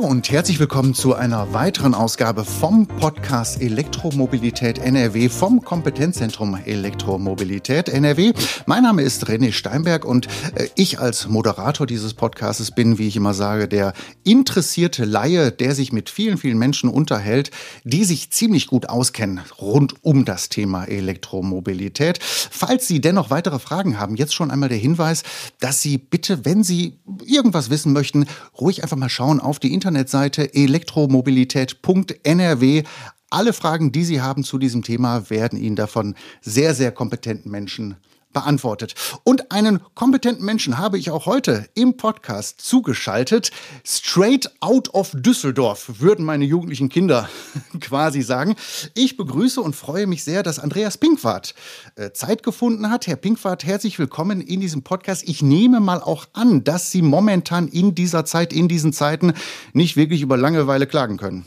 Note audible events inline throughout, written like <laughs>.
Und herzlich willkommen zu einer weiteren Ausgabe vom Podcast Elektromobilität NRW vom Kompetenzzentrum Elektromobilität NRW. Mein Name ist René Steinberg und äh, ich als Moderator dieses Podcasts bin, wie ich immer sage, der interessierte Laie, der sich mit vielen, vielen Menschen unterhält, die sich ziemlich gut auskennen rund um das Thema Elektromobilität. Falls Sie dennoch weitere Fragen haben, jetzt schon einmal der Hinweis, dass Sie bitte, wenn Sie irgendwas wissen möchten, ruhig einfach mal schauen auf die Internetseite elektromobilität.nrw. Alle Fragen, die Sie haben zu diesem Thema, werden Ihnen davon sehr, sehr kompetenten Menschen beantwortet. Und einen kompetenten Menschen habe ich auch heute im Podcast zugeschaltet. Straight out of Düsseldorf, würden meine jugendlichen Kinder <laughs> quasi sagen. Ich begrüße und freue mich sehr, dass Andreas Pinkwart äh, Zeit gefunden hat. Herr Pinkwart, herzlich willkommen in diesem Podcast. Ich nehme mal auch an, dass Sie momentan in dieser Zeit, in diesen Zeiten nicht wirklich über Langeweile klagen können.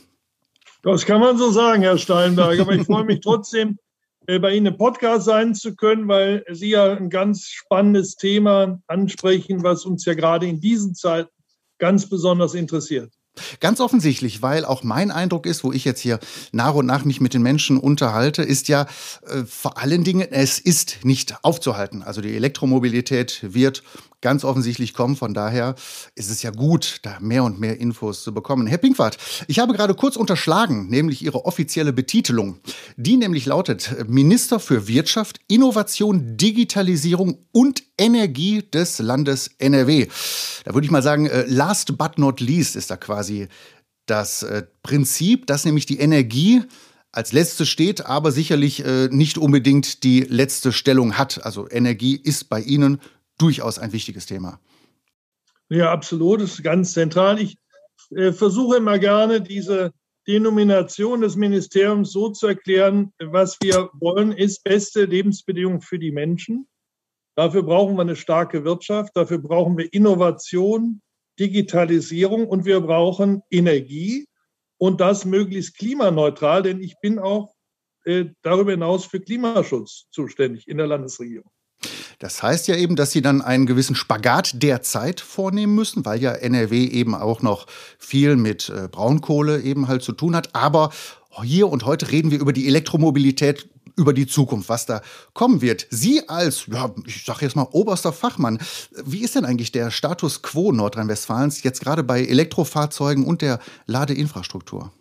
Das kann man so sagen, Herr Steinberg. Aber ich freue mich <laughs> trotzdem, bei Ihnen im Podcast sein zu können, weil Sie ja ein ganz spannendes Thema ansprechen, was uns ja gerade in diesen Zeiten ganz besonders interessiert. Ganz offensichtlich, weil auch mein Eindruck ist, wo ich jetzt hier nach und nach mich mit den Menschen unterhalte, ist ja äh, vor allen Dingen, es ist nicht aufzuhalten. Also die Elektromobilität wird ganz offensichtlich kommen. Von daher ist es ja gut, da mehr und mehr Infos zu bekommen. Herr Pinkwart, ich habe gerade kurz unterschlagen, nämlich Ihre offizielle Betitelung. Die nämlich lautet Minister für Wirtschaft, Innovation, Digitalisierung und Energie des Landes NRW. Da würde ich mal sagen, äh, last but not least ist da quasi das äh, Prinzip, dass nämlich die Energie als letzte steht, aber sicherlich äh, nicht unbedingt die letzte Stellung hat. Also Energie ist bei Ihnen durchaus ein wichtiges Thema. Ja, absolut, das ist ganz zentral. Ich äh, versuche immer gerne, diese Denomination des Ministeriums so zu erklären, was wir wollen, ist beste Lebensbedingungen für die Menschen. Dafür brauchen wir eine starke Wirtschaft, dafür brauchen wir Innovation, Digitalisierung und wir brauchen Energie und das möglichst klimaneutral, denn ich bin auch äh, darüber hinaus für Klimaschutz zuständig in der Landesregierung. Das heißt ja eben, dass Sie dann einen gewissen Spagat derzeit vornehmen müssen, weil ja NRW eben auch noch viel mit äh, Braunkohle eben halt zu tun hat. Aber hier und heute reden wir über die Elektromobilität, über die Zukunft, was da kommen wird. Sie als, ja, ich sage jetzt mal oberster Fachmann, wie ist denn eigentlich der Status quo Nordrhein-Westfalens jetzt gerade bei Elektrofahrzeugen und der Ladeinfrastruktur?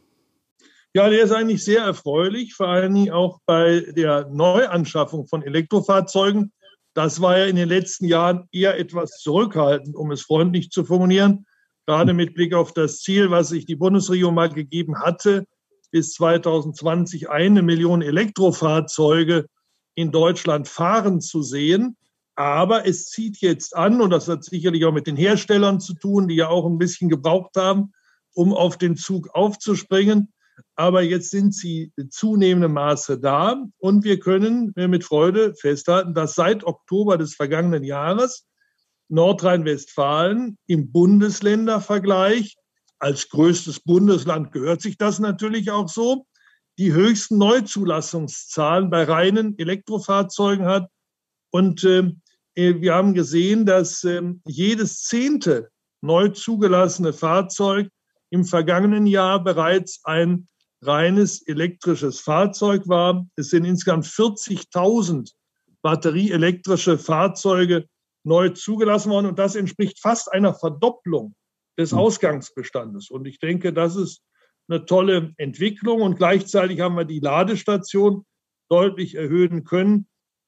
Ja, der ist eigentlich sehr erfreulich, vor allen Dingen auch bei der Neuanschaffung von Elektrofahrzeugen das war ja in den letzten Jahren eher etwas zurückhaltend, um es freundlich zu formulieren. Gerade mit Blick auf das Ziel, was sich die Bundesregierung mal gegeben hatte, bis 2020 eine Million Elektrofahrzeuge in Deutschland fahren zu sehen. Aber es zieht jetzt an, und das hat sicherlich auch mit den Herstellern zu tun, die ja auch ein bisschen gebraucht haben, um auf den Zug aufzuspringen. Aber jetzt sind sie zunehmendem Maße da und wir können mit Freude festhalten, dass seit Oktober des vergangenen Jahres Nordrhein-Westfalen im Bundesländervergleich als größtes Bundesland gehört sich das natürlich auch so, die höchsten Neuzulassungszahlen bei reinen Elektrofahrzeugen hat. Und äh, wir haben gesehen, dass äh, jedes zehnte neu zugelassene Fahrzeug im vergangenen Jahr bereits ein reines elektrisches Fahrzeug war. Es sind insgesamt 40.000 batterieelektrische Fahrzeuge neu zugelassen worden und das entspricht fast einer Verdopplung des hm. Ausgangsbestandes. Und ich denke, das ist eine tolle Entwicklung und gleichzeitig haben wir die Ladestation deutlich erhöhen können.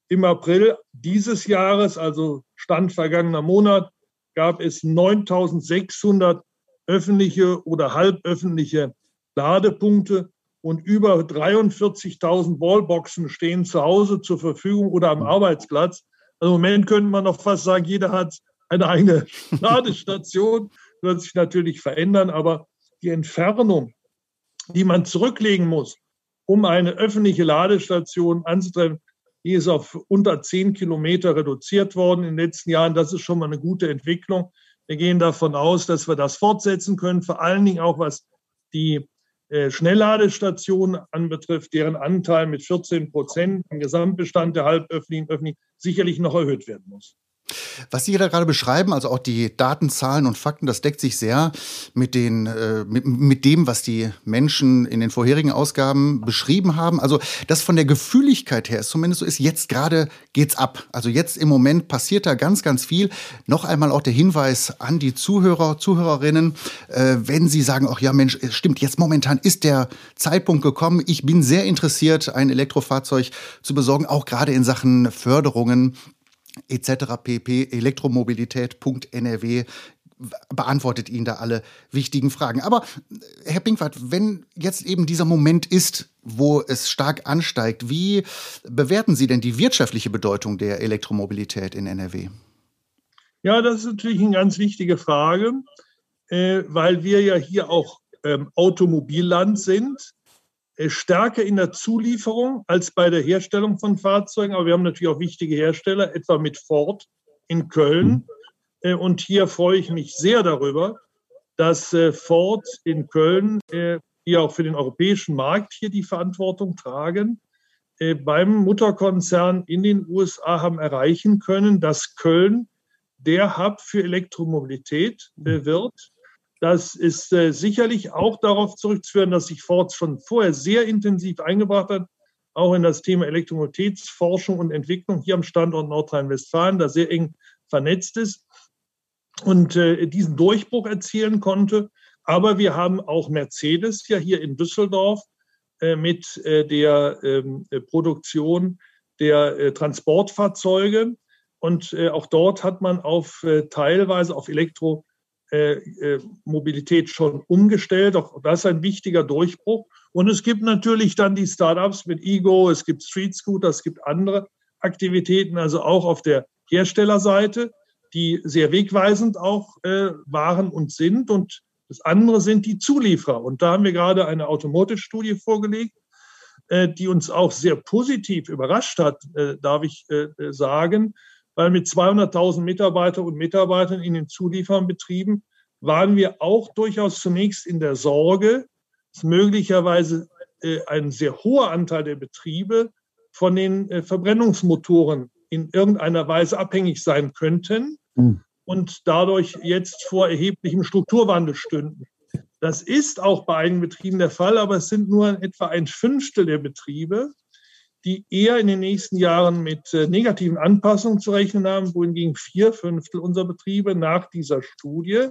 Im April dieses Jahres, also Stand vergangener Monat, gab es 9600 öffentliche oder halböffentliche Ladepunkte und über 43.000 Wallboxen stehen zu Hause zur Verfügung oder am Arbeitsplatz. Also im Moment könnte man noch fast sagen, jeder hat eine eigene <laughs> Ladestation. Wird sich natürlich verändern, aber die Entfernung, die man zurücklegen muss, um eine öffentliche Ladestation anzutreffen, die ist auf unter 10 Kilometer reduziert worden in den letzten Jahren. Das ist schon mal eine gute Entwicklung. Wir gehen davon aus, dass wir das fortsetzen können, vor allen Dingen auch was die äh, Schnellladestationen anbetrifft, deren Anteil mit 14 Prozent im Gesamtbestand der halböffentlichen öffentlichen sicherlich noch erhöht werden muss. Was Sie da gerade beschreiben, also auch die Daten, Zahlen und Fakten, das deckt sich sehr mit, den, äh, mit, mit dem, was die Menschen in den vorherigen Ausgaben beschrieben haben. Also das von der Gefühligkeit her ist zumindest so ist, jetzt gerade geht's ab. Also jetzt im Moment passiert da ganz, ganz viel. Noch einmal auch der Hinweis an die Zuhörer, Zuhörerinnen, äh, wenn Sie sagen, ach ja Mensch, stimmt, jetzt momentan ist der Zeitpunkt gekommen. Ich bin sehr interessiert, ein Elektrofahrzeug zu besorgen, auch gerade in Sachen Förderungen etc. pp. Elektromobilität.nrw beantwortet Ihnen da alle wichtigen Fragen. Aber Herr Pinkwart, wenn jetzt eben dieser Moment ist, wo es stark ansteigt, wie bewerten Sie denn die wirtschaftliche Bedeutung der Elektromobilität in NRW? Ja, das ist natürlich eine ganz wichtige Frage, äh, weil wir ja hier auch ähm, Automobilland sind. Äh, stärker in der Zulieferung als bei der Herstellung von Fahrzeugen. Aber wir haben natürlich auch wichtige Hersteller, etwa mit Ford in Köln. Mhm. Äh, und hier freue ich mich sehr darüber, dass äh, Ford in Köln, die auch für den europäischen Markt hier die Verantwortung tragen, beim Mutterkonzern in den USA haben erreichen können, dass Köln der Hub für Elektromobilität wird das ist äh, sicherlich auch darauf zurückzuführen, dass sich Ford schon vorher sehr intensiv eingebracht hat, auch in das Thema Elektromobilitätsforschung und Entwicklung hier am Standort Nordrhein-Westfalen, da sehr eng vernetzt ist und äh, diesen Durchbruch erzielen konnte. Aber wir haben auch Mercedes ja hier in Düsseldorf äh, mit äh, der ähm, äh, Produktion der äh, Transportfahrzeuge. Und auch dort hat man auf teilweise auf Elektro Mobilität schon umgestellt. Auch das ist ein wichtiger Durchbruch. Und es gibt natürlich dann die Startups mit Ego, es gibt Street Scooter, es gibt andere Aktivitäten, also auch auf der Herstellerseite, die sehr wegweisend auch äh, waren und sind. Und das andere sind die Zulieferer. Und da haben wir gerade eine Automotive-Studie vorgelegt, äh, die uns auch sehr positiv überrascht hat, äh, darf ich äh, sagen weil mit 200.000 Mitarbeitern und Mitarbeitern in den Zulieferbetrieben waren wir auch durchaus zunächst in der Sorge, dass möglicherweise äh, ein sehr hoher Anteil der Betriebe von den äh, Verbrennungsmotoren in irgendeiner Weise abhängig sein könnten mhm. und dadurch jetzt vor erheblichem Strukturwandel stünden. Das ist auch bei einigen Betrieben der Fall, aber es sind nur etwa ein Fünftel der Betriebe die eher in den nächsten Jahren mit äh, negativen Anpassungen zu rechnen haben, wohingegen vier Fünftel unserer Betriebe nach dieser Studie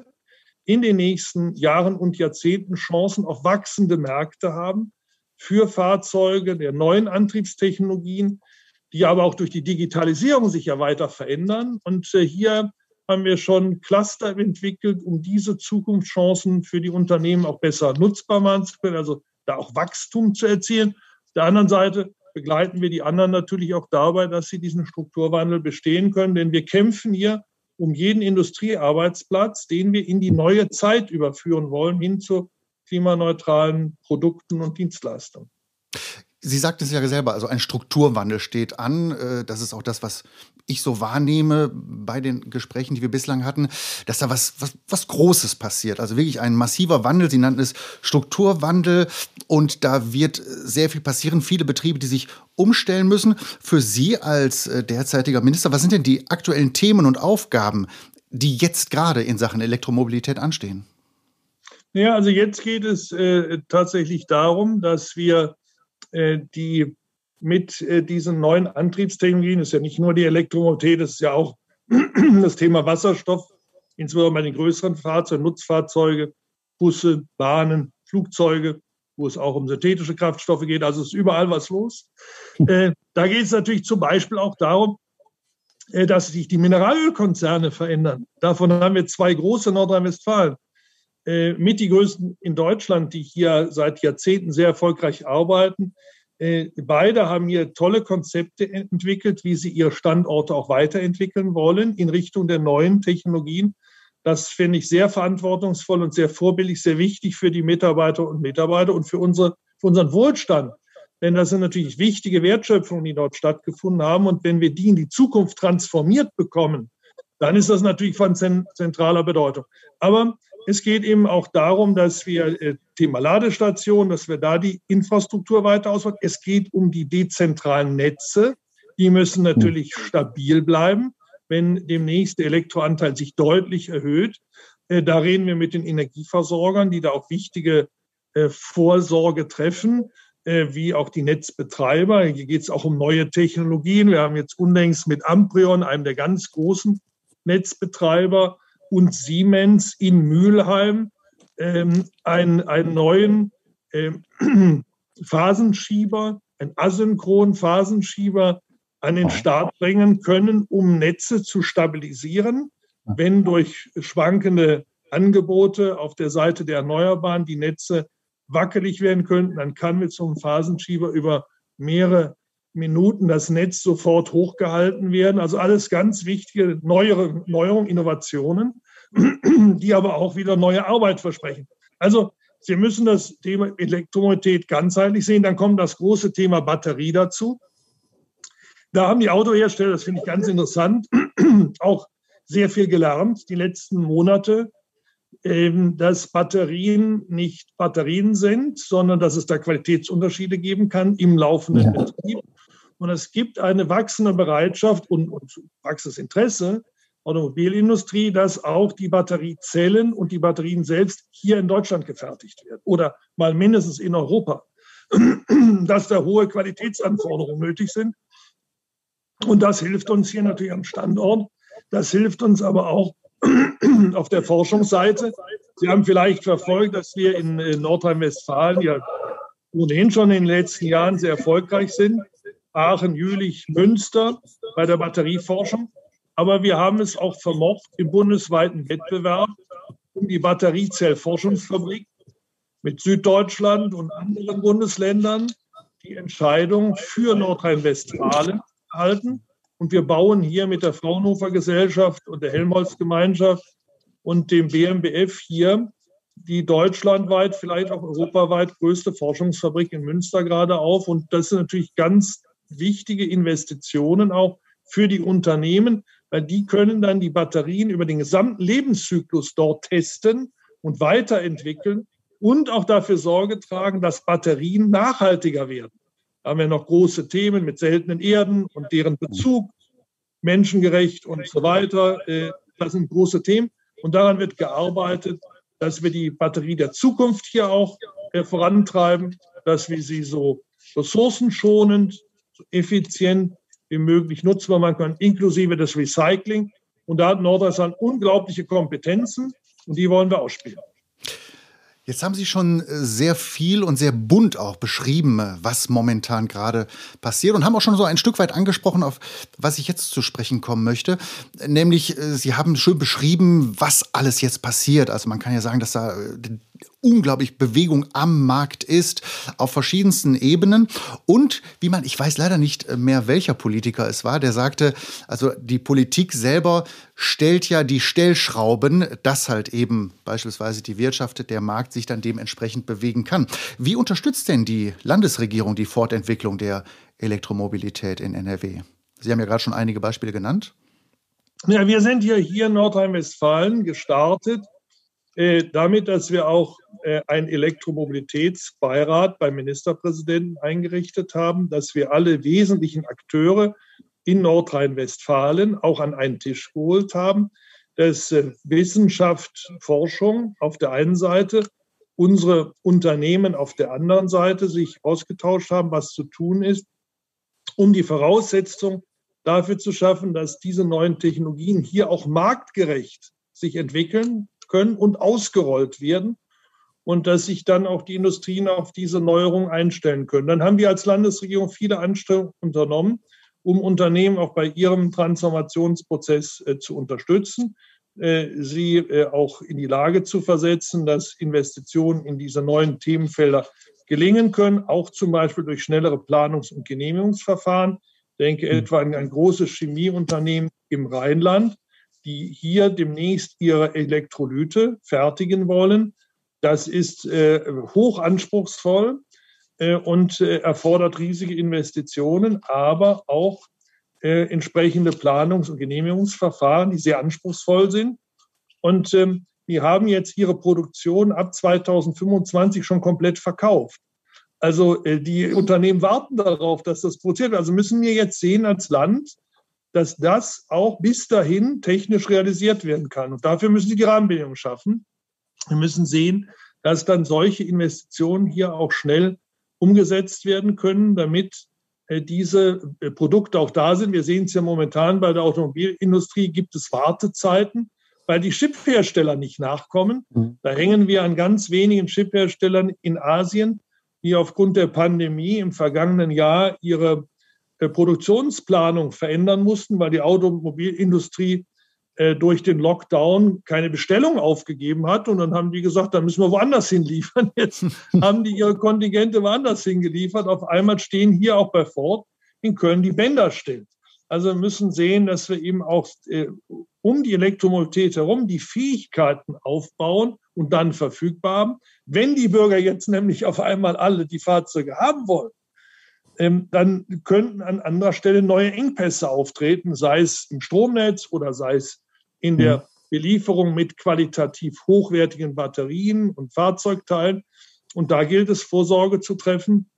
in den nächsten Jahren und Jahrzehnten Chancen auf wachsende Märkte haben für Fahrzeuge der neuen Antriebstechnologien, die aber auch durch die Digitalisierung sich ja weiter verändern. Und äh, hier haben wir schon Cluster entwickelt, um diese Zukunftschancen für die Unternehmen auch besser nutzbar machen zu können, also da auch Wachstum zu erzielen. Auf der anderen Seite begleiten wir die anderen natürlich auch dabei, dass sie diesen Strukturwandel bestehen können. Denn wir kämpfen hier um jeden Industriearbeitsplatz, den wir in die neue Zeit überführen wollen, hin zu klimaneutralen Produkten und Dienstleistungen. Sie sagten es ja selber, also ein Strukturwandel steht an. Äh, das ist auch das, was ich so wahrnehme bei den Gesprächen, die wir bislang hatten, dass da was, was, was Großes passiert. Also wirklich ein massiver Wandel. Sie nannten es Strukturwandel. Und da wird sehr viel passieren. Viele Betriebe, die sich umstellen müssen. Für Sie als äh, derzeitiger Minister, was sind denn die aktuellen Themen und Aufgaben, die jetzt gerade in Sachen Elektromobilität anstehen? Ja, also jetzt geht es äh, tatsächlich darum, dass wir die mit äh, diesen neuen Antriebstechnologien, das ist ja nicht nur die Elektromobilität, das ist ja auch <clears throat> das Thema Wasserstoff, insbesondere bei den größeren Fahrzeugen, Nutzfahrzeuge, Busse, Bahnen, Flugzeuge, wo es auch um synthetische Kraftstoffe geht. Also ist überall was los. Äh, da geht es natürlich zum Beispiel auch darum, äh, dass sich die Mineralölkonzerne verändern. Davon haben wir zwei große in Nordrhein-Westfalen. Äh, mit die größten in Deutschland, die hier seit Jahrzehnten sehr erfolgreich arbeiten. Äh, beide haben hier tolle Konzepte entwickelt, wie sie ihre Standorte auch weiterentwickeln wollen in Richtung der neuen Technologien. Das finde ich sehr verantwortungsvoll und sehr vorbildlich, sehr wichtig für die Mitarbeiter und Mitarbeiter und für, unsere, für unseren Wohlstand. Denn das sind natürlich wichtige Wertschöpfungen, die dort stattgefunden haben. Und wenn wir die in die Zukunft transformiert bekommen, dann ist das natürlich von zentraler Bedeutung. Aber es geht eben auch darum, dass wir äh, Thema Ladestation, dass wir da die Infrastruktur weiter ausbauen. Es geht um die dezentralen Netze. Die müssen natürlich stabil bleiben. wenn demnächst der Elektroanteil sich deutlich erhöht. Äh, da reden wir mit den Energieversorgern, die da auch wichtige äh, Vorsorge treffen, äh, wie auch die Netzbetreiber. Hier geht es auch um neue Technologien. Wir haben jetzt unlängst mit Amprion, einem der ganz großen Netzbetreiber, und Siemens in Mülheim ähm, einen, einen neuen ähm, <clears throat> Phasenschieber, einen asynchronen Phasenschieber an den Start bringen können, um Netze zu stabilisieren, wenn durch schwankende Angebote auf der Seite der Erneuerbaren die Netze wackelig werden könnten, dann kann mit so einem Phasenschieber über mehrere Minuten das Netz sofort hochgehalten werden. Also alles ganz wichtige Neuerungen, Innovationen, <clears throat> die aber auch wieder neue Arbeit versprechen. Also Sie müssen das Thema Elektromobilität ganzheitlich sehen. Dann kommt das große Thema Batterie dazu. Da haben die Autohersteller, das finde ich ganz interessant, <clears throat> auch sehr viel gelernt die letzten Monate, ähm, dass Batterien nicht Batterien sind, sondern dass es da Qualitätsunterschiede geben kann im laufenden ja. Betrieb. Und es gibt eine wachsende Bereitschaft und, und Praxisinteresse Automobilindustrie, dass auch die Batteriezellen und die Batterien selbst hier in Deutschland gefertigt werden oder mal mindestens in Europa, <clears throat> dass da hohe Qualitätsanforderungen nötig sind. Und das hilft uns hier natürlich am Standort. Das hilft uns aber auch <clears throat> auf der Forschungsseite. Sie haben vielleicht verfolgt, dass wir in Nordrhein-Westfalen ja ohnehin schon in den letzten Jahren sehr erfolgreich sind. Aachen, Jülich, Münster bei der Batterieforschung. Aber wir haben es auch vermocht, im bundesweiten Wettbewerb um die Batteriezellforschungsfabrik mit Süddeutschland und anderen Bundesländern die Entscheidung für Nordrhein-Westfalen halten. Und wir bauen hier mit der Fraunhofer Gesellschaft und der Helmholtz Gemeinschaft und dem BMBF hier die deutschlandweit, vielleicht auch europaweit größte Forschungsfabrik in Münster gerade auf. Und das sind natürlich ganz wichtige Investitionen auch für die Unternehmen, weil die können dann die Batterien über den gesamten Lebenszyklus dort testen und weiterentwickeln und auch dafür Sorge tragen, dass Batterien nachhaltiger werden. Da haben wir noch große Themen mit seltenen Erden und deren Bezug, menschengerecht und so weiter. Äh, das sind große Themen. Und daran wird gearbeitet, dass wir die Batterie der Zukunft hier auch äh, vorantreiben, dass wir sie so ressourcenschonend, so effizient wie möglich nutzbar machen können, inklusive des Recycling. Und da hat Nordrhein unglaubliche Kompetenzen und die wollen wir ausspielen. Jetzt haben Sie schon äh, sehr viel und sehr bunt auch beschrieben, äh, was momentan gerade passiert und haben auch schon so ein Stück weit angesprochen, auf was ich jetzt zu sprechen kommen möchte. Nämlich, äh, Sie haben schön beschrieben, was alles jetzt passiert. Also man kann ja sagen, dass da unglaublich Bewegung am Markt ist, auf verschiedensten Ebenen. Und wie man, ich weiß leider nicht mehr, welcher Politiker es war, der sagte, also die Politik selber stellt ja die Stellschrauben, dass halt eben beispielsweise die Wirtschaft, der Markt sich dann dementsprechend bewegen kann. Wie unterstützt denn die Landesregierung die Fortentwicklung der Elektromobilität in NRW? Sie haben ja gerade schon einige Beispiele genannt. Ja, wir sind ja hier in Nordrhein-Westfalen gestartet äh, damit, dass wir auch äh, einen Elektromobilitätsbeirat beim Ministerpräsidenten eingerichtet haben, dass wir alle wesentlichen Akteure in Nordrhein-Westfalen auch an einen Tisch geholt haben, dass äh, Wissenschaft, Forschung auf der einen Seite, unsere Unternehmen auf der anderen Seite sich ausgetauscht haben, was zu tun ist, um die Voraussetzung dafür zu schaffen, dass diese neuen Technologien hier auch marktgerecht sich entwickeln, können und ausgerollt werden und dass sich dann auch die Industrien auf diese Neuerung einstellen können. Dann haben wir als Landesregierung viele Anstrengungen unternommen, um Unternehmen auch bei ihrem Transformationsprozess äh, zu unterstützen, äh, sie äh, auch in die Lage zu versetzen, dass Investitionen in diese neuen Themenfelder gelingen können, auch zum Beispiel durch schnellere Planungs- und Genehmigungsverfahren. Ich denke hm. etwa an ein großes Chemieunternehmen im Rheinland, die hier demnächst ihre Elektrolyte fertigen wollen. Das ist äh, hoch anspruchsvoll äh, und äh, erfordert riesige Investitionen, aber auch äh, entsprechende Planungs- und Genehmigungsverfahren, die sehr anspruchsvoll sind. Und ähm, die haben jetzt ihre Produktion ab 2025 schon komplett verkauft. Also äh, die Unternehmen warten darauf, dass das produziert wird. Also müssen wir jetzt sehen als Land, dass das auch bis dahin technisch realisiert werden kann. Und dafür müssen Sie die Rahmenbedingungen schaffen. Wir müssen sehen, dass dann solche Investitionen hier auch schnell umgesetzt werden können, damit äh, diese äh, Produkte auch da sind. Wir sehen es ja momentan bei der Automobilindustrie, gibt es Wartezeiten, weil die Chiphersteller nicht nachkommen. Mhm. Da hängen wir an ganz wenigen Chipherstellern in Asien, die aufgrund der Pandemie im vergangenen Jahr ihre Produktionsplanung verändern mussten, weil die Automobilindustrie äh, durch den Lockdown keine Bestellung aufgegeben hat. Und dann haben die gesagt, dann müssen wir woanders hinliefern. <laughs> Jetzt haben die ihre Kontingente woanders hingeliefert. Auf einmal stehen hier auch bei Ford in Köln die Bänder still. Also wir müssen sehen, dass wir eben auch äh, um die Elektromobilität herum die Fähigkeiten aufbauen und dann verfügbar haben. Wenn die Bürger jetzt nämlich auf einmal alle die Fahrzeuge haben wollen, dann könnten an anderer Stelle neue Engpässe auftreten, sei es im Stromnetz oder sei es in der mhm. Belieferung mit qualitativ hochwertigen Batterien und Fahrzeugteilen. Und da gilt es, Vorsorge zu treffen.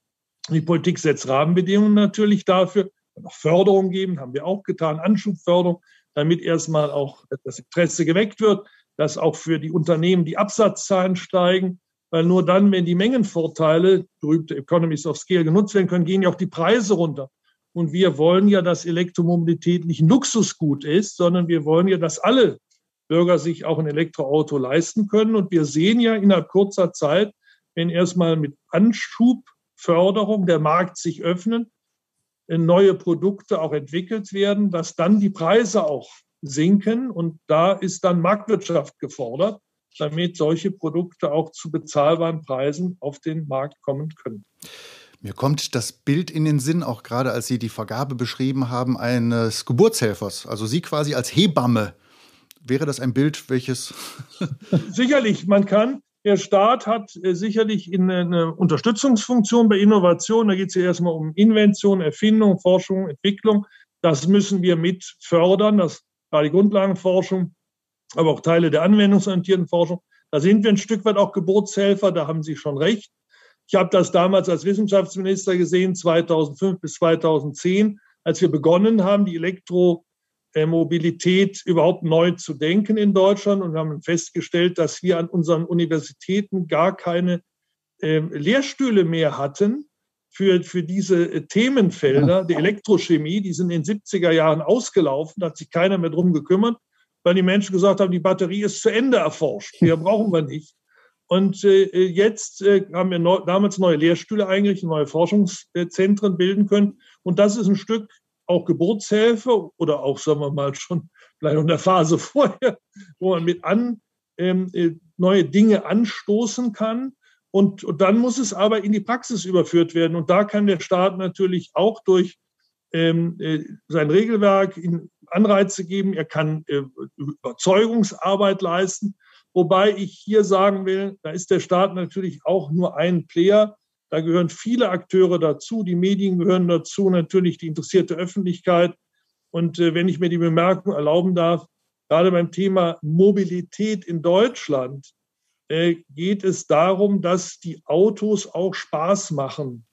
Die Politik setzt Rahmenbedingungen natürlich dafür. Noch Förderung geben, haben wir auch getan, Anschubförderung, damit erstmal auch das Interesse geweckt wird, dass auch für die Unternehmen die Absatzzahlen steigen weil nur dann, wenn die Mengenvorteile, berühmte Economies of Scale, genutzt werden können, gehen ja auch die Preise runter. Und wir wollen ja, dass Elektromobilität nicht ein Luxusgut ist, sondern wir wollen ja, dass alle Bürger sich auch ein Elektroauto leisten können. Und wir sehen ja innerhalb kurzer Zeit, wenn erstmal mit Anschubförderung der Markt sich öffnen, neue Produkte auch entwickelt werden, dass dann die Preise auch sinken. Und da ist dann Marktwirtschaft gefordert damit solche Produkte auch zu bezahlbaren Preisen auf den Markt kommen können. Mir kommt das Bild in den Sinn, auch gerade als Sie die Vergabe beschrieben haben, eines Geburtshelfers, also Sie quasi als Hebamme. Wäre das ein Bild, welches. <laughs> <laughs> Sicherlich, man kann. Der Staat hat äh, sicherlich eine Unterstützungsfunktion bei Innovation. Da geht es ja erstmal um Invention, Erfindung, Forschung, Entwicklung. Das müssen wir mit fördern. Das war die Grundlagenforschung aber auch Teile der anwendungsorientierten Forschung. Da sind wir ein Stück weit auch Geburtshelfer, da haben Sie schon recht. Ich habe das damals als Wissenschaftsminister gesehen, 2005 bis 2010, als wir begonnen haben, die Elektromobilität überhaupt neu zu denken in Deutschland und haben festgestellt, dass wir an unseren Universitäten gar keine äh, Lehrstühle mehr hatten für, für diese äh, Themenfelder der Elektrochemie. Die sind in den 70er Jahren ausgelaufen, da hat sich keiner mehr drum gekümmert weil die Menschen gesagt haben, die Batterie ist zu Ende erforscht. Mehr <laughs> brauchen wir nicht. Und äh, jetzt äh, haben wir neu, damals neue Lehrstühle eingerichtet, neue Forschungszentren bilden können. Und das ist ein Stück auch Geburtshilfe oder auch, sagen wir mal, schon <laughs> vielleicht in der Phase vorher, wo man mit an ähm, äh, neue Dinge anstoßen kann. Und, und dann muss es aber in die Praxis überführt werden. Und da kann der Staat natürlich auch durch ähm, äh, sein Regelwerk in Anreize geben, er kann äh, Überzeugungsarbeit leisten. Wobei ich hier sagen will, da ist der Staat natürlich auch nur ein Player. Da gehören viele Akteure dazu, die Medien gehören dazu, natürlich die interessierte Öffentlichkeit. Und äh, wenn ich mir die Bemerkung erlauben darf, gerade beim Thema Mobilität in Deutschland äh, geht es darum, dass die Autos auch Spaß machen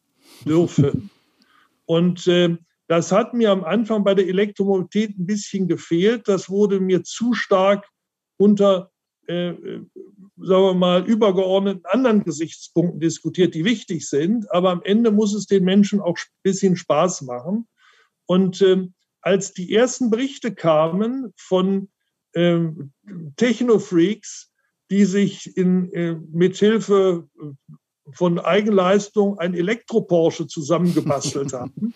dürfen. <laughs> Und äh, das hat mir am Anfang bei der Elektromobilität ein bisschen gefehlt. Das wurde mir zu stark unter, äh, äh, sagen wir mal, übergeordneten anderen Gesichtspunkten diskutiert, die wichtig sind. Aber am Ende muss es den Menschen auch ein bisschen Spaß machen. Und äh, als die ersten Berichte kamen von ähm, Technofreaks, die sich in, äh, mit Hilfe von Eigenleistung ein Elektro-Porsche zusammengebastelt <laughs> haben,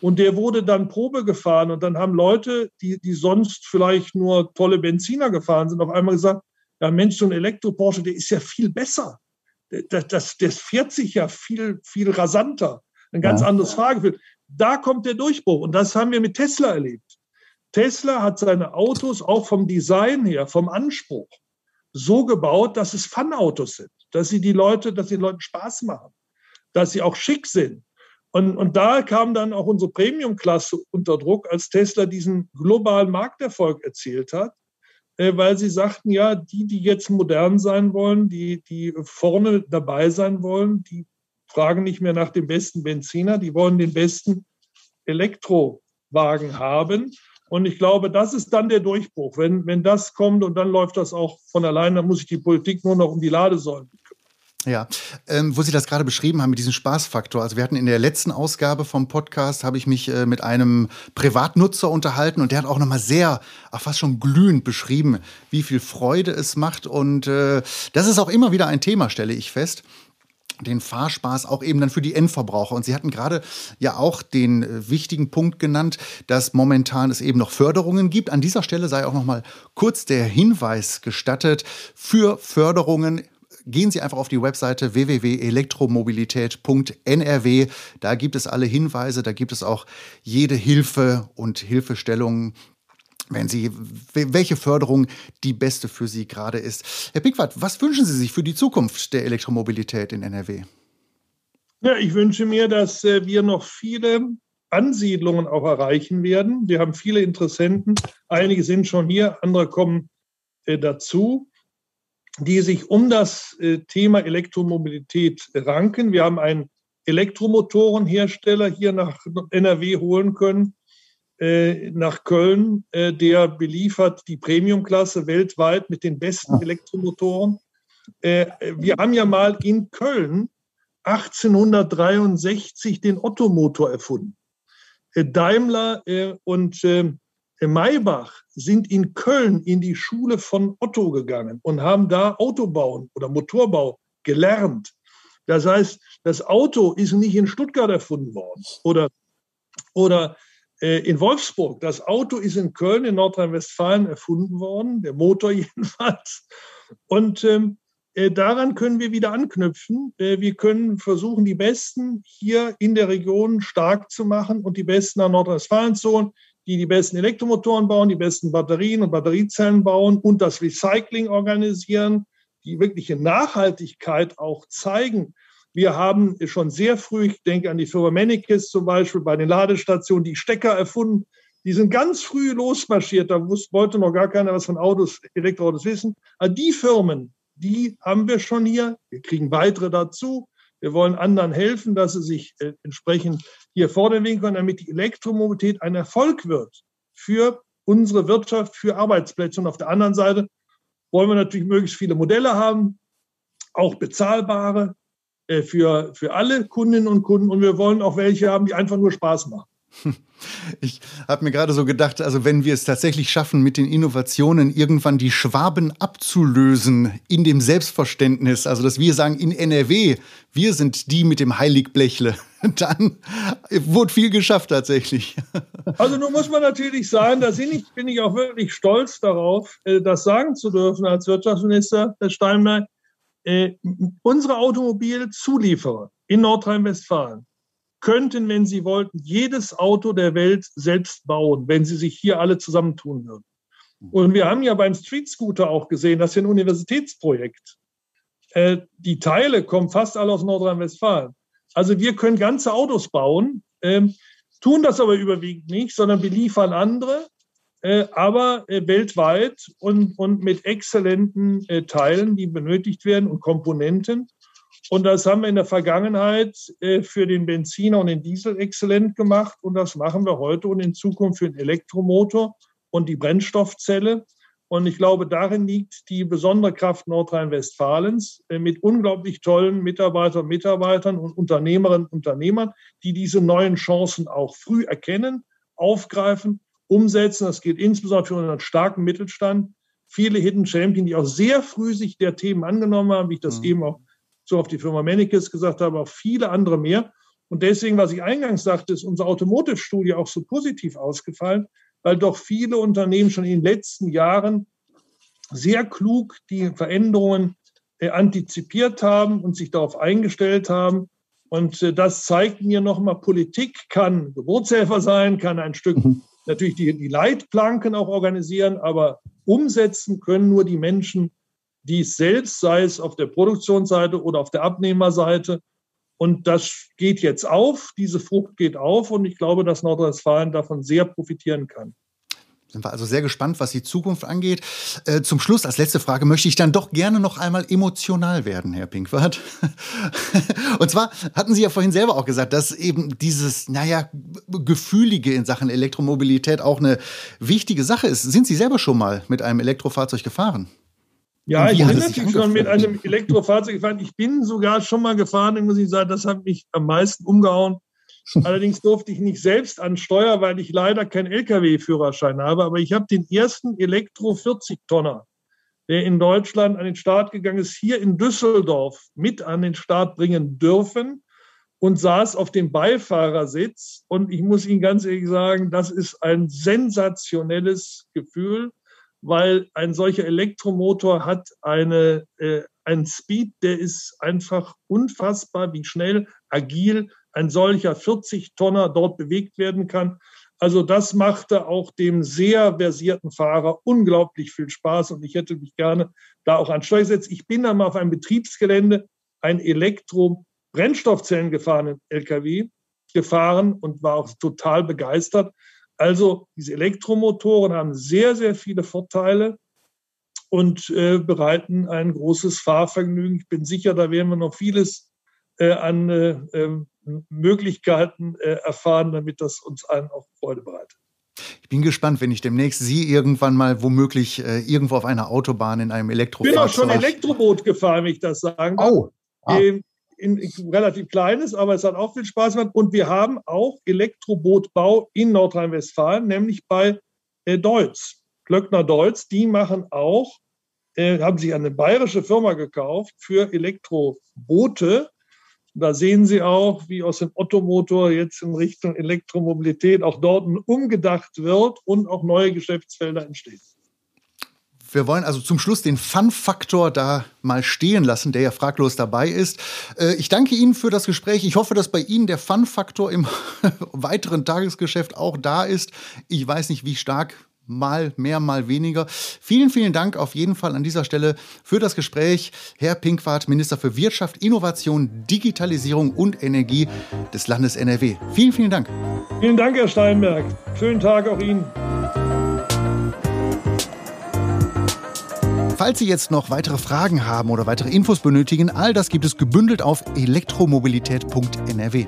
und der wurde dann Probe gefahren und dann haben Leute, die, die sonst vielleicht nur tolle Benziner gefahren sind, auf einmal gesagt, ja Mensch, so ein Elektro-Porsche, der ist ja viel besser. Das, das, das fährt sich ja viel, viel rasanter. Ein ganz ja. anderes Fahrgefühl. Da kommt der Durchbruch und das haben wir mit Tesla erlebt. Tesla hat seine Autos auch vom Design her, vom Anspruch so gebaut, dass es Fun-Autos sind, dass sie die Leute, dass die Leuten Spaß machen, dass sie auch schick sind, und, und da kam dann auch unsere Premium-Klasse unter Druck, als Tesla diesen globalen Markterfolg erzielt hat, äh, weil sie sagten, ja, die, die jetzt modern sein wollen, die, die vorne dabei sein wollen, die fragen nicht mehr nach dem besten Benziner, die wollen den besten Elektrowagen haben. Und ich glaube, das ist dann der Durchbruch. Wenn, wenn das kommt und dann läuft das auch von alleine, dann muss sich die Politik nur noch um die Ladesäulen ja, ähm, wo Sie das gerade beschrieben haben mit diesem Spaßfaktor. Also wir hatten in der letzten Ausgabe vom Podcast, habe ich mich äh, mit einem Privatnutzer unterhalten und der hat auch nochmal sehr, ach fast schon glühend beschrieben, wie viel Freude es macht. Und äh, das ist auch immer wieder ein Thema, stelle ich fest den Fahrspaß auch eben dann für die Endverbraucher. Und Sie hatten gerade ja auch den äh, wichtigen Punkt genannt, dass momentan es eben noch Förderungen gibt. An dieser Stelle sei auch noch mal kurz der Hinweis gestattet für Förderungen gehen Sie einfach auf die Webseite www.elektromobilität.nrw. Da gibt es alle Hinweise, da gibt es auch jede Hilfe und Hilfestellung wenn Sie, welche Förderung die beste für Sie gerade ist. Herr Pickwart, was wünschen Sie sich für die Zukunft der Elektromobilität in NRW? Ja, ich wünsche mir, dass äh, wir noch viele Ansiedlungen auch erreichen werden. Wir haben viele Interessenten. Einige sind schon hier, andere kommen äh, dazu die sich um das äh, Thema Elektromobilität ranken. Wir haben einen Elektromotorenhersteller hier nach NRW holen können, äh, nach Köln, äh, der beliefert die Premiumklasse weltweit mit den besten. Elektromotoren. Wir haben ja mal in Köln 1863 den Ottomotor erfunden. Daimler und Maybach sind in Köln in die Schule von Otto gegangen und haben da Autobauen oder Motorbau gelernt. Das heißt, das Auto ist nicht in Stuttgart erfunden worden oder, oder äh, in Wolfsburg. Das Auto ist in Köln, in Nordrhein-Westfalen erfunden worden, der Motor <laughs> jedenfalls. Und ähm, äh, daran können wir wieder anknüpfen. Äh, wir können versuchen, die Besten hier in der Region stark zu machen und die Besten nach Nordrhein-Westfalen zu holen die die besten Elektromotoren bauen, die besten Batterien und Batteriezellen bauen und das Recycling organisieren, die wirkliche Nachhaltigkeit auch zeigen. Wir haben schon sehr früh, ich denke an die Firma Mennekes zum Beispiel, bei den Ladestationen die Stecker erfunden. Die sind ganz früh losmarschiert. Da wollte noch gar keiner was von Autos, Elektroautos wissen. Aber die Firmen, die haben wir schon hier. Wir kriegen weitere dazu. Wir wollen anderen helfen, dass sie sich äh, entsprechend hier vordenken können, damit die Elektromobilität ein Erfolg wird für unsere Wirtschaft, für Arbeitsplätze. Und auf der anderen Seite wollen wir natürlich möglichst viele Modelle haben, auch bezahlbare äh, für, für alle Kundinnen und Kunden. Und wir wollen auch welche haben, die einfach nur Spaß machen. <laughs> Ich habe mir gerade so gedacht, also wenn wir es tatsächlich schaffen, mit den Innovationen irgendwann die Schwaben abzulösen in dem Selbstverständnis, also dass wir sagen, in NRW, wir sind die mit dem Heiligblechle, <laughs> dann wurde viel geschafft tatsächlich. <laughs> Also nun muss man natürlich sagen, da bin ich, auch wirklich stolz darauf, äh, das sagen zu dürfen als Wirtschaftsminister Herr Steinmeier. Äh, unsere Automobilzulieferer in Nordrhein-Westfalen könnten, wenn sie wollten, jedes Auto der Welt selbst bauen, wenn sie sich hier alle zusammentun würden. Und wir haben ja beim Street Scooter auch gesehen, das ist ein Universitätsprojekt. Äh, die Teile kommen fast alle aus Nordrhein-Westfalen. Also wir können ganze Autos bauen, ähm, tun das aber überwiegend nicht, sondern beliefern andere, äh, aber äh, weltweit und, und mit exzellenten Teilen, die benötigt werden und Komponenten. Und das haben wir in der Vergangenheit äh, für den Benziner und den Diesel exzellent gemacht. Und das machen wir heute und in Zukunft für den Elektromotor und die Brennstoffzelle. Und ich glaube, darin liegt die besondere Kraft Nordrhein-Westfalens äh, mit unglaublich tollen Mitarbeitern, Mitarbeitern und Unternehmerinnen und Unternehmern, die diese neuen Chancen auch früh erkennen, aufgreifen, umsetzen. Das gilt insbesondere für unseren starken Mittelstand. Viele Hidden Champion, die auch sehr früh sich der Themen angenommen haben, wie ich das mhm. eben auch so auf die Firma Mennekes gesagt habe, auch viele andere mehr. Und deswegen, was ich eingangs sagte, ist unsere Automotive-Studie auch so positiv ausgefallen, weil doch viele Unternehmen schon in den letzten Jahren sehr klug die Veränderungen äh, antizipiert haben und sich darauf eingestellt haben. Und äh, das zeigt mir nochmal, Politik kann Geburtshelfer sein, kann ein Stück mhm. natürlich die, die Leitplanken auch organisieren, aber umsetzen können nur die Menschen, dies selbst, sei es auf der Produktionsseite oder auf der Abnehmerseite. Und das geht jetzt auf, diese Frucht geht auf und ich glaube, dass Nordrhein-Westfalen davon sehr profitieren kann. Sind wir also sehr gespannt, was die Zukunft angeht. Äh, zum Schluss, als letzte Frage, möchte ich dann doch gerne noch einmal emotional werden, Herr Pinkwart. <laughs> Und zwar hatten Sie ja vorhin selber auch gesagt, dass eben dieses, naja, Gefühlige in Sachen Elektromobilität auch eine wichtige Sache ist. Sind Sie selber schon mal mit einem Elektrofahrzeug gefahren? Ja, ich bin natürlich schon mit einem Elektrofahrzeug gefahren. Ich bin sogar schon mal gefahren, muss ich sagen, das hat mich am meisten umgehauen. <laughs> Allerdings durfte ich nicht selbst an Steuer, weil ich leider keinen Lkw-Führerschein habe. Aber ich habe den ersten Elektro-40-Tonner, der in Deutschland an den Start gegangen ist, hier in Düsseldorf mit an den Start bringen dürfen und saß auf dem Beifahrersitz. Und ich muss Ihnen ganz ehrlich sagen, das ist ein sensationelles Gefühl, weil ein solcher Elektromotor hat eine, äh, einen Speed, der ist einfach unfassbar, wie schnell, agil ein solcher 40-Tonner dort bewegt werden kann. Also das machte auch dem sehr versierten Fahrer unglaublich viel Spaß und ich hätte mich gerne da auch an Steuer gesetzt. Ich bin dann mal auf einem Betriebsgelände ein Elektro-Brennstoffzellen gefahrenen LKW gefahren und war auch total begeistert. Also diese Elektromotoren haben sehr, sehr viele Vorteile und äh, bereiten ein großes Fahrvergnügen. Ich bin sicher, da werden wir noch vieles äh, an äh, ähm, Möglichkeiten äh, erfahren, damit das uns allen auch Freude bereitet. Ich bin gespannt, wenn ich demnächst Sie irgendwann mal womöglich äh, irgendwo auf einer Autobahn in einem Elektrofahrzeug... Ich bin auch schon Elektroboot gefahren, wenn ich das sagen darf. Oh. Ah. In, in, in, relativ kleines, aber es hat auch viel Spaß gemacht. Und wir haben auch Elektrobootbau in Nordrhein-Westfalen, nämlich bei äh, Deutz, Glöckner Deutz. Die machen auch, äh, haben sich eine bayerische Firma gekauft für Elektroboote da sehen Sie auch, wie aus dem Ottomotor jetzt in Richtung Elektromobilität auch dort umgedacht wird und auch neue Geschäftsfelder entstehen. Wir wollen also zum Schluss den Fun-Faktor da mal stehen lassen, der ja fraglos dabei ist. Äh, ich danke Ihnen für das Gespräch. Ich hoffe, dass bei Ihnen der Fun-Faktor im <laughs> weiteren Tagesgeschäft auch da ist. Ich weiß nicht, wie stark mal mehr, mal weniger. Vielen, vielen Dank auf jeden Fall an dieser Stelle für das Gespräch. Herr Pinkwart, Minister für Wirtschaft, Innovation, Digitalisierung und Energie des Landes NRW. Vielen, vielen Dank. Vielen Dank, Herr Steinberg. Schönen Tag auch Ihnen. Falls Sie jetzt noch weitere Fragen haben oder weitere Infos benötigen, all das gibt es gebündelt auf elektromobilität.nrw.